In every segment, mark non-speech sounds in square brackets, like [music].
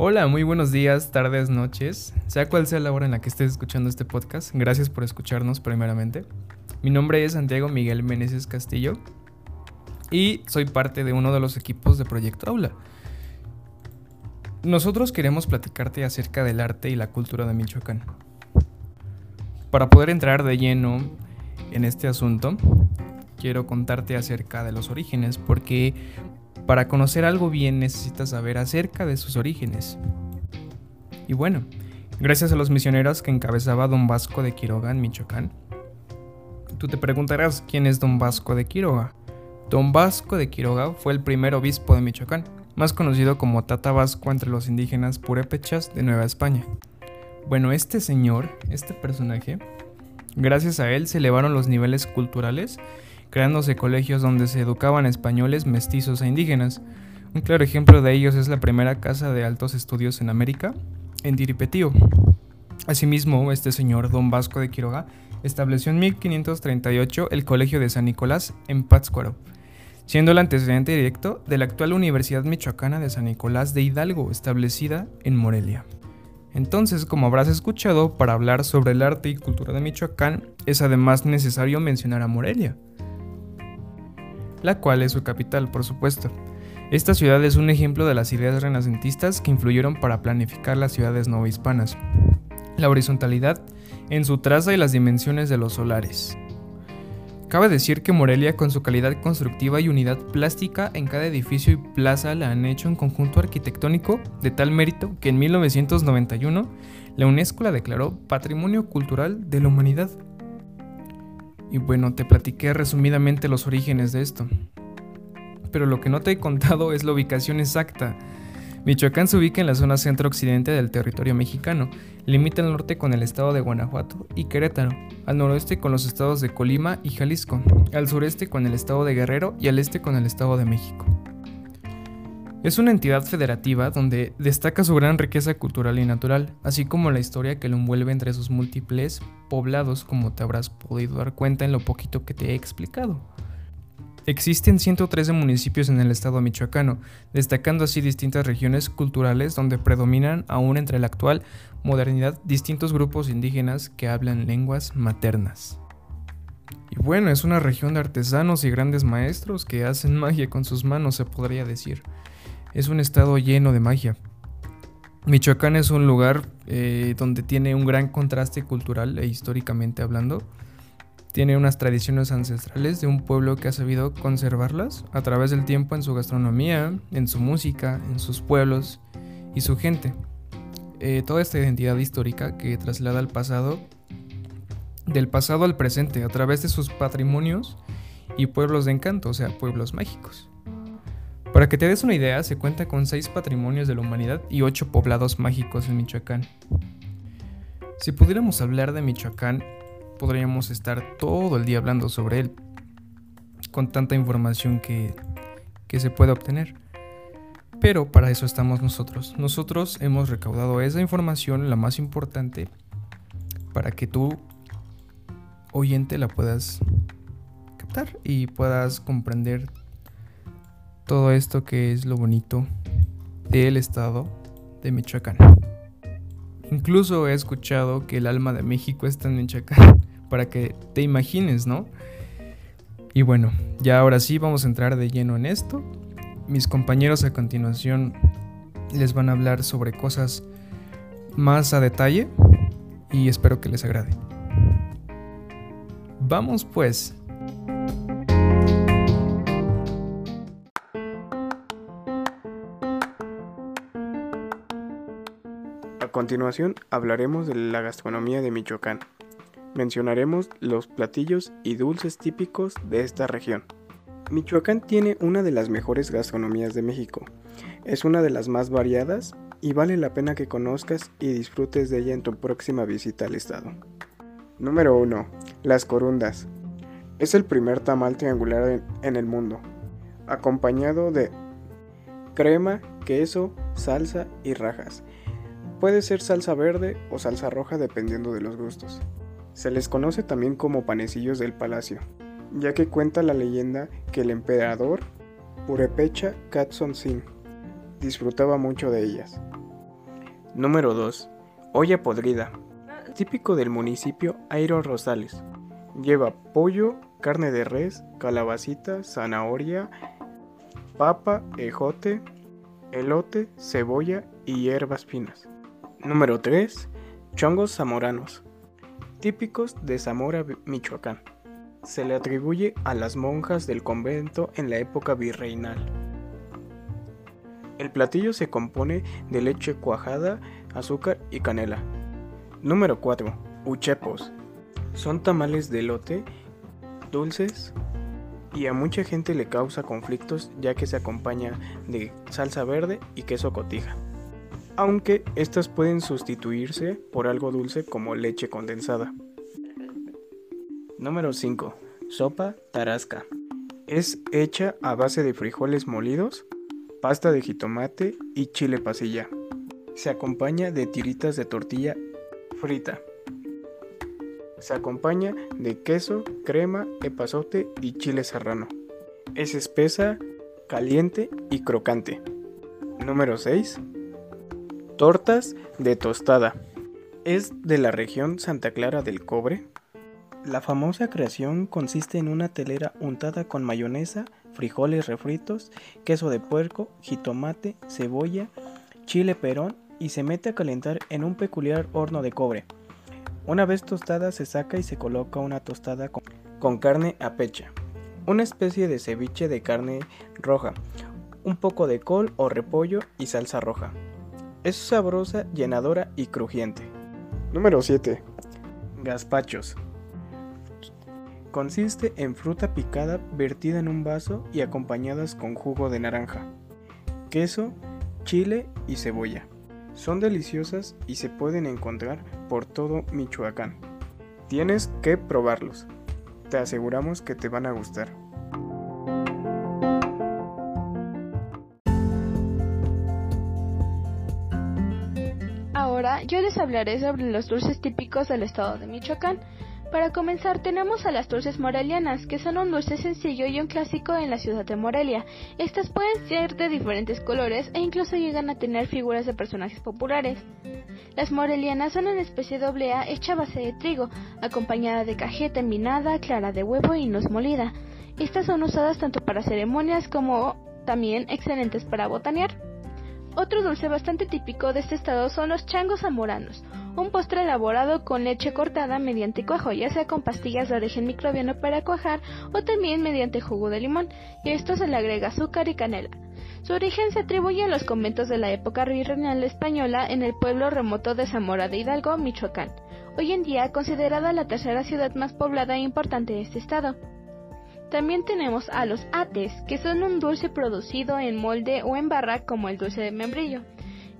Hola, muy buenos días, tardes, noches, sea cual sea la hora en la que estés escuchando este podcast. Gracias por escucharnos primeramente. Mi nombre es Santiago Miguel Meneses Castillo y soy parte de uno de los equipos de Proyecto Aula. Nosotros queremos platicarte acerca del arte y la cultura de Michoacán. Para poder entrar de lleno en este asunto, quiero contarte acerca de los orígenes, porque para conocer algo bien necesitas saber acerca de sus orígenes. Y bueno, gracias a los misioneros que encabezaba Don Vasco de Quiroga en Michoacán, tú te preguntarás quién es Don Vasco de Quiroga. Don Vasco de Quiroga fue el primer obispo de Michoacán, más conocido como Tata Vasco entre los indígenas purépechas de Nueva España. Bueno, este señor, este personaje, gracias a él se elevaron los niveles culturales creándose colegios donde se educaban españoles, mestizos e indígenas. Un claro ejemplo de ellos es la primera casa de altos estudios en América, en Tiripetío. Asimismo, este señor, don Vasco de Quiroga, estableció en 1538 el Colegio de San Nicolás en Pátzcuaro, siendo el antecedente directo de la actual Universidad Michoacana de San Nicolás de Hidalgo, establecida en Morelia. Entonces, como habrás escuchado, para hablar sobre el arte y cultura de Michoacán, es además necesario mencionar a Morelia, la cual es su capital, por supuesto. Esta ciudad es un ejemplo de las ideas renacentistas que influyeron para planificar las ciudades novohispanas. La horizontalidad en su traza y las dimensiones de los solares. Cabe decir que Morelia con su calidad constructiva y unidad plástica en cada edificio y plaza la han hecho un conjunto arquitectónico de tal mérito que en 1991 la UNESCO la declaró Patrimonio Cultural de la Humanidad. Y bueno, te platiqué resumidamente los orígenes de esto. Pero lo que no te he contado es la ubicación exacta. Michoacán se ubica en la zona centro-occidente del territorio mexicano, limita al norte con el estado de Guanajuato y Querétaro, al noroeste con los estados de Colima y Jalisco, al sureste con el estado de Guerrero y al este con el estado de México. Es una entidad federativa donde destaca su gran riqueza cultural y natural, así como la historia que lo envuelve entre sus múltiples poblados, como te habrás podido dar cuenta en lo poquito que te he explicado. Existen 113 municipios en el estado michoacano, destacando así distintas regiones culturales donde predominan aún entre la actual modernidad distintos grupos indígenas que hablan lenguas maternas. Y bueno, es una región de artesanos y grandes maestros que hacen magia con sus manos, se podría decir. Es un estado lleno de magia. Michoacán es un lugar eh, donde tiene un gran contraste cultural e históricamente hablando. Tiene unas tradiciones ancestrales de un pueblo que ha sabido conservarlas a través del tiempo en su gastronomía, en su música, en sus pueblos y su gente. Eh, toda esta identidad histórica que traslada al pasado, del pasado al presente, a través de sus patrimonios y pueblos de encanto, o sea, pueblos mágicos. Para que te des una idea, se cuenta con seis patrimonios de la humanidad y ocho poblados mágicos en Michoacán. Si pudiéramos hablar de Michoacán, podríamos estar todo el día hablando sobre él, con tanta información que, que se puede obtener. Pero para eso estamos nosotros. Nosotros hemos recaudado esa información, la más importante, para que tú, oyente, la puedas captar y puedas comprender todo esto que es lo bonito del estado de Michoacán. Incluso he escuchado que el alma de México está en Michoacán, [laughs] para que te imagines, ¿no? Y bueno, ya ahora sí vamos a entrar de lleno en esto. Mis compañeros a continuación les van a hablar sobre cosas más a detalle y espero que les agrade. Vamos pues. A continuación hablaremos de la gastronomía de Michoacán. Mencionaremos los platillos y dulces típicos de esta región. Michoacán tiene una de las mejores gastronomías de México. Es una de las más variadas y vale la pena que conozcas y disfrutes de ella en tu próxima visita al estado. Número 1. Las corundas. Es el primer tamal triangular en el mundo, acompañado de crema, queso, salsa y rajas. Puede ser salsa verde o salsa roja dependiendo de los gustos. Se les conoce también como panecillos del palacio, ya que cuenta la leyenda que el emperador Purepecha Katson Sin disfrutaba mucho de ellas. Número 2. Olla podrida. Típico del municipio Airo Rosales. Lleva pollo, carne de res, calabacita, zanahoria, papa, ejote, elote, cebolla y hierbas finas. Número 3. Chongos zamoranos. Típicos de Zamora, Michoacán. Se le atribuye a las monjas del convento en la época virreinal. El platillo se compone de leche cuajada, azúcar y canela. Número 4. Uchepos. Son tamales de lote, dulces y a mucha gente le causa conflictos ya que se acompaña de salsa verde y queso cotija. Aunque estas pueden sustituirse por algo dulce como leche condensada. Número 5. Sopa tarasca. Es hecha a base de frijoles molidos, pasta de jitomate y chile pasilla. Se acompaña de tiritas de tortilla frita. Se acompaña de queso, crema, epazote y chile serrano. Es espesa, caliente y crocante. Número 6. Tortas de tostada. Es de la región Santa Clara del Cobre. La famosa creación consiste en una telera untada con mayonesa, frijoles refritos, queso de puerco, jitomate, cebolla, chile perón y se mete a calentar en un peculiar horno de cobre. Una vez tostada se saca y se coloca una tostada con, carne a pecha, una especie de ceviche de carne roja, un poco de col o repollo y salsa roja. Es sabrosa, llenadora y crujiente. Número 7. Gazpachos. Consiste en fruta picada vertida en un vaso y acompañadas con jugo de naranja, queso, chile y cebolla. Son deliciosas y se pueden encontrar por todo Michoacán. Tienes que probarlos. Te aseguramos que te van a gustar. Yo les hablaré sobre los dulces típicos del estado de Michoacán. Para comenzar tenemos a las dulces morelianas, que son un dulce sencillo y un clásico en la ciudad de Morelia. Estas pueden ser de diferentes colores e incluso llegan a tener figuras de personajes populares. Las morelianas son una especie de oblea hecha a base de trigo, acompañada de cajeta envinada, clara de huevo y nuez molida. Estas son usadas tanto para ceremonias como también excelentes para botanear. Otro dulce bastante típico de este estado son los changos zamoranos, un postre elaborado con leche cortada mediante cuajo, ya sea con pastillas de origen microbiano para cuajar o también mediante jugo de limón, y esto se le agrega azúcar y canela. Su origen se atribuye a los conventos de la época virreinal española en el pueblo remoto de Zamora de Hidalgo, Michoacán, hoy en día considerada la tercera ciudad más poblada e importante de este estado. También tenemos a los ates, que son un dulce producido en molde o en barra como el dulce de membrillo.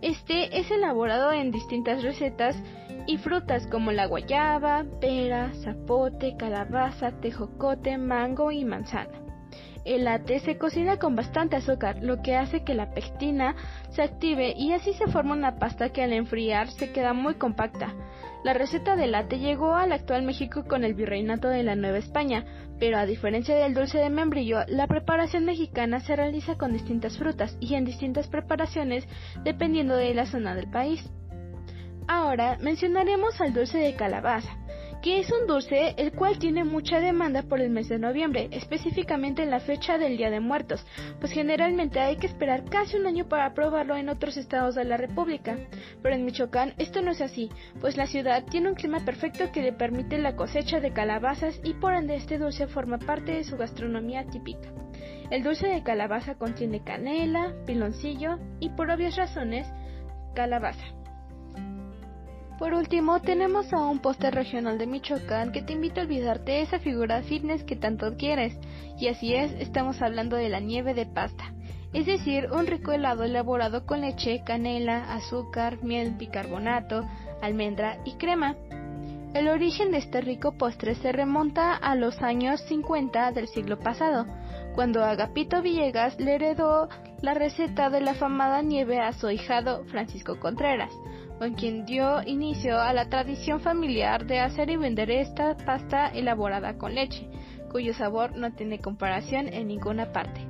Este es elaborado en distintas recetas y frutas como la guayaba, pera, zapote, calabaza, tejocote, mango y manzana. El ate se cocina con bastante azúcar, lo que hace que la pectina se active y así se forma una pasta que al enfriar se queda muy compacta. La receta del latte llegó al actual México con el virreinato de la Nueva España, pero a diferencia del dulce de membrillo, la preparación mexicana se realiza con distintas frutas y en distintas preparaciones dependiendo de la zona del país. Ahora mencionaremos al dulce de calabaza que es un dulce el cual tiene mucha demanda por el mes de noviembre, específicamente en la fecha del Día de Muertos, pues generalmente hay que esperar casi un año para probarlo en otros estados de la República. Pero en Michoacán esto no es así, pues la ciudad tiene un clima perfecto que le permite la cosecha de calabazas y por ende este dulce forma parte de su gastronomía típica. El dulce de calabaza contiene canela, piloncillo y por obvias razones, calabaza. Por último, tenemos a un póster regional de Michoacán que te invita a olvidarte esa figura fitness que tanto quieres. Y así es, estamos hablando de la nieve de pasta. Es decir, un rico helado elaborado con leche, canela, azúcar, miel, bicarbonato, almendra y crema. El origen de este rico postre se remonta a los años 50 del siglo pasado, cuando Agapito Villegas le heredó la receta de la famada nieve a su hijado Francisco Contreras con quien dio inicio a la tradición familiar de hacer y vender esta pasta elaborada con leche, cuyo sabor no tiene comparación en ninguna parte.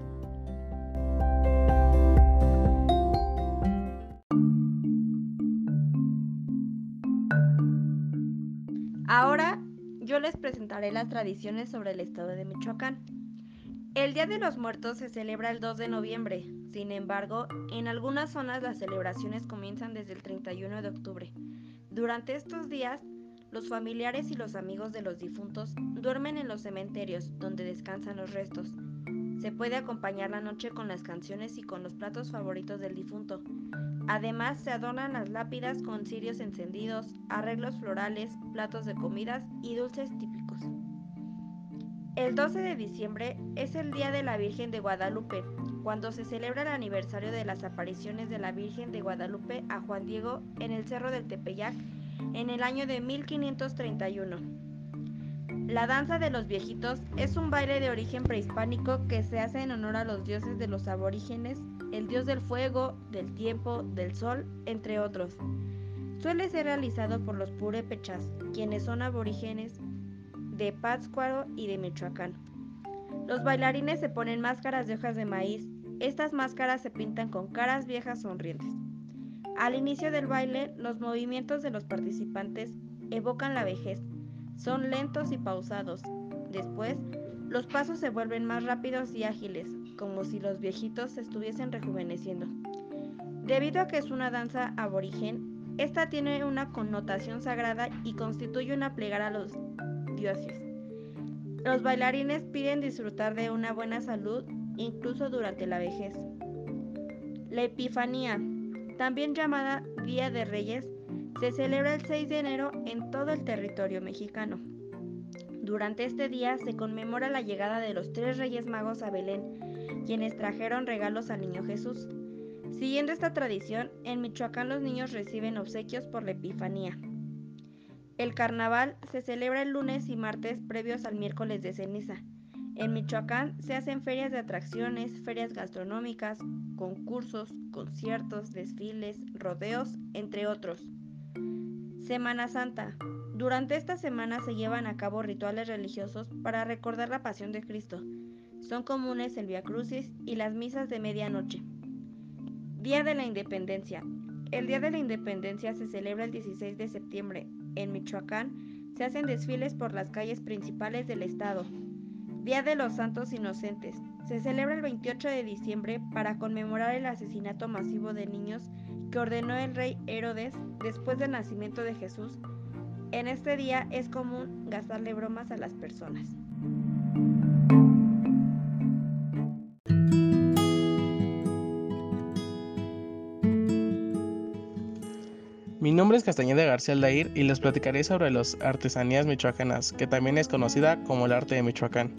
Ahora yo les presentaré las tradiciones sobre el estado de Michoacán. El Día de los Muertos se celebra el 2 de noviembre, sin embargo, en algunas zonas las celebraciones comienzan desde el 31 de octubre. Durante estos días, los familiares y los amigos de los difuntos duermen en los cementerios donde descansan los restos. Se puede acompañar la noche con las canciones y con los platos favoritos del difunto. Además, se adornan las lápidas con cirios encendidos, arreglos florales, platos de comidas y dulces típicos. El 12 de diciembre es el Día de la Virgen de Guadalupe, cuando se celebra el aniversario de las apariciones de la Virgen de Guadalupe a Juan Diego en el Cerro del Tepeyac en el año de 1531. La danza de los viejitos es un baile de origen prehispánico que se hace en honor a los dioses de los aborígenes, el dios del fuego, del tiempo, del sol, entre otros. Suele ser realizado por los purépechas, quienes son aborígenes de Pátzcuaro y de Michoacán. Los bailarines se ponen máscaras de hojas de maíz. Estas máscaras se pintan con caras viejas sonrientes. Al inicio del baile, los movimientos de los participantes evocan la vejez. Son lentos y pausados. Después, los pasos se vuelven más rápidos y ágiles, como si los viejitos se estuviesen rejuveneciendo. Debido a que es una danza aborigen, esta tiene una connotación sagrada y constituye una plegaria a los dioses. Los bailarines piden disfrutar de una buena salud incluso durante la vejez. La Epifanía, también llamada Día de Reyes, se celebra el 6 de enero en todo el territorio mexicano. Durante este día se conmemora la llegada de los tres Reyes Magos a Belén, quienes trajeron regalos al Niño Jesús. Siguiendo esta tradición, en Michoacán los niños reciben obsequios por la Epifanía. El carnaval se celebra el lunes y martes previos al miércoles de ceniza. En Michoacán se hacen ferias de atracciones, ferias gastronómicas, concursos, conciertos, desfiles, rodeos, entre otros. Semana Santa. Durante esta semana se llevan a cabo rituales religiosos para recordar la pasión de Cristo. Son comunes el Via Crucis y las misas de medianoche. Día de la Independencia. El Día de la Independencia se celebra el 16 de septiembre en Michoacán, se hacen desfiles por las calles principales del estado. Día de los Santos Inocentes. Se celebra el 28 de diciembre para conmemorar el asesinato masivo de niños que ordenó el rey Herodes después del nacimiento de Jesús. En este día es común gastarle bromas a las personas. Nombre es Castañeda García Aldair y les platicaré sobre las artesanías michoacanas, que también es conocida como el arte de Michoacán.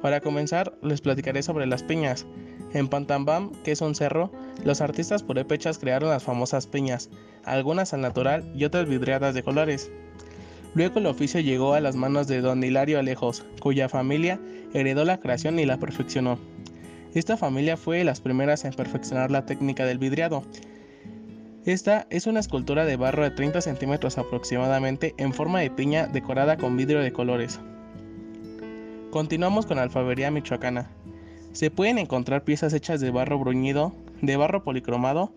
Para comenzar, les platicaré sobre las piñas. En Pantambam, que es un cerro, los artistas purépechas crearon las famosas piñas, algunas al natural y otras vidriadas de colores. Luego el oficio llegó a las manos de don Hilario Alejos, cuya familia heredó la creación y la perfeccionó. Esta familia fue de las primeras en perfeccionar la técnica del vidriado, esta es una escultura de barro de 30 centímetros aproximadamente en forma de piña decorada con vidrio de colores. Continuamos con la alfabería michoacana. Se pueden encontrar piezas hechas de barro bruñido, de barro policromado,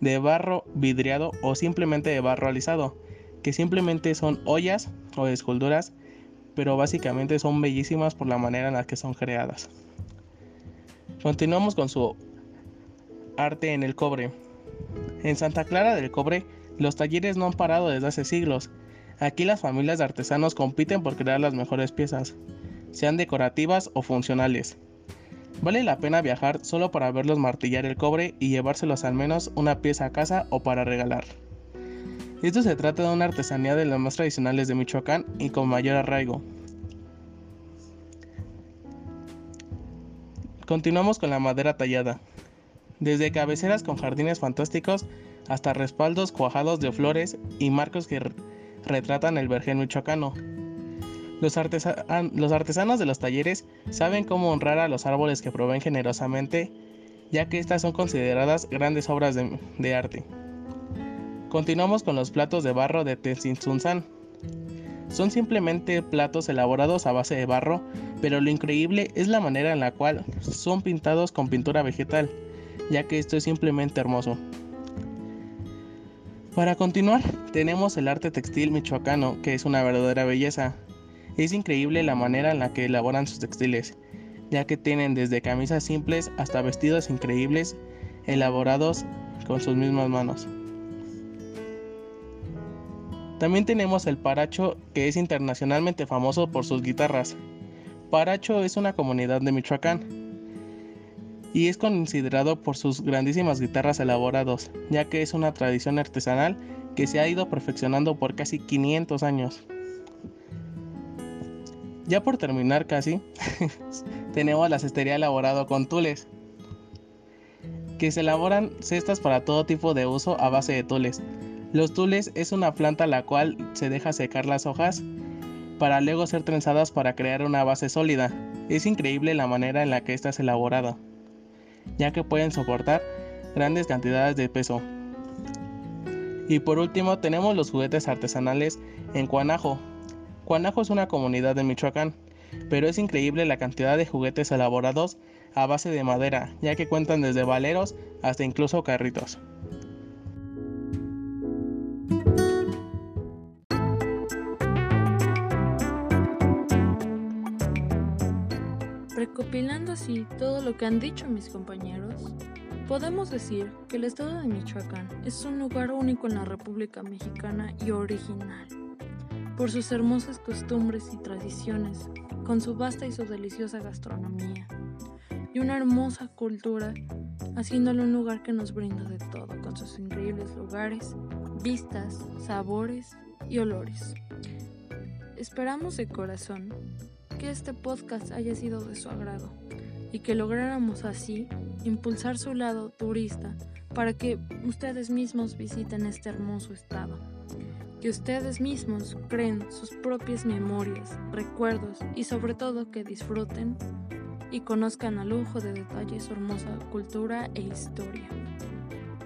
de barro vidriado o simplemente de barro alisado, que simplemente son ollas o esculturas, pero básicamente son bellísimas por la manera en la que son creadas. Continuamos con su arte en el cobre. En Santa Clara del Cobre, los talleres no han parado desde hace siglos. Aquí las familias de artesanos compiten por crear las mejores piezas, sean decorativas o funcionales. Vale la pena viajar solo para verlos martillar el cobre y llevárselos al menos una pieza a casa o para regalar. Esto se trata de una artesanía de las más tradicionales de Michoacán y con mayor arraigo. Continuamos con la madera tallada desde cabeceras con jardines fantásticos hasta respaldos cuajados de flores y marcos que retratan el vergel michoacano. Los, artesanos de los talleres saben cómo honrar a los árboles que proveen generosamente, ya que estas son consideradas grandes obras de, arte. Continuamos con los platos de barro de Tenzin-Sunzan. Son simplemente platos elaborados a base de barro, pero lo increíble es la manera en la cual son pintados con pintura vegetal ya que esto es simplemente hermoso. Para continuar, tenemos el arte textil michoacano, que es una verdadera belleza. Es increíble la manera en la que elaboran sus textiles, ya que tienen desde camisas simples hasta vestidos increíbles elaborados con sus mismas manos. También tenemos el Paracho, que es internacionalmente famoso por sus guitarras. Paracho es una comunidad de Michoacán y es considerado por sus grandísimas guitarras elaboradas, ya que es una tradición artesanal que se ha ido perfeccionando por casi 500 años. Ya por terminar casi, [laughs] tenemos la cestería elaborada con tules, que se elaboran cestas para todo tipo de uso a base de tules. Los tules es una planta la cual se deja secar las hojas para luego ser trenzadas para crear una base sólida. Es increíble la manera en la que esta es elaborada, ya que pueden soportar grandes cantidades de peso. Y por último tenemos los juguetes artesanales en Cuanajo, Cuanajo es una comunidad de Michoacán, pero es increíble la cantidad de juguetes elaborados a base de madera, ya que cuentan desde valeros hasta incluso carritos. Recopilando así todo lo que han dicho mis compañeros, podemos decir que el estado de Michoacán es un lugar único en la República Mexicana y original por sus hermosas costumbres y tradiciones, con su vasta y su deliciosa gastronomía, y una hermosa cultura, haciéndole un lugar que nos brinda de todo, con sus increíbles lugares, vistas, sabores y olores. Esperamos de corazón que este podcast haya sido de su agrado y que lográramos así impulsar su lado turista para que ustedes mismos visiten este hermoso estado que ustedes mismos creen sus propias memorias, recuerdos y sobre todo que disfruten y conozcan a lujo de detalle su hermosa cultura e historia.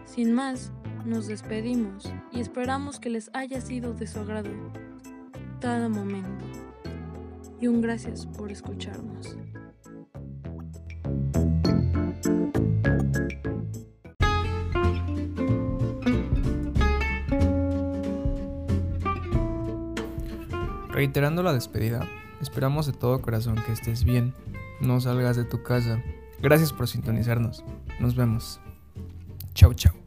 Sin más, nos despedimos y esperamos que les haya sido de su agrado cada momento. Y un gracias por escucharnos. Reiterando la despedida, esperamos de todo corazón que estés bien, no salgas de tu casa. Gracias por sintonizarnos. Nos vemos. Chau, chau.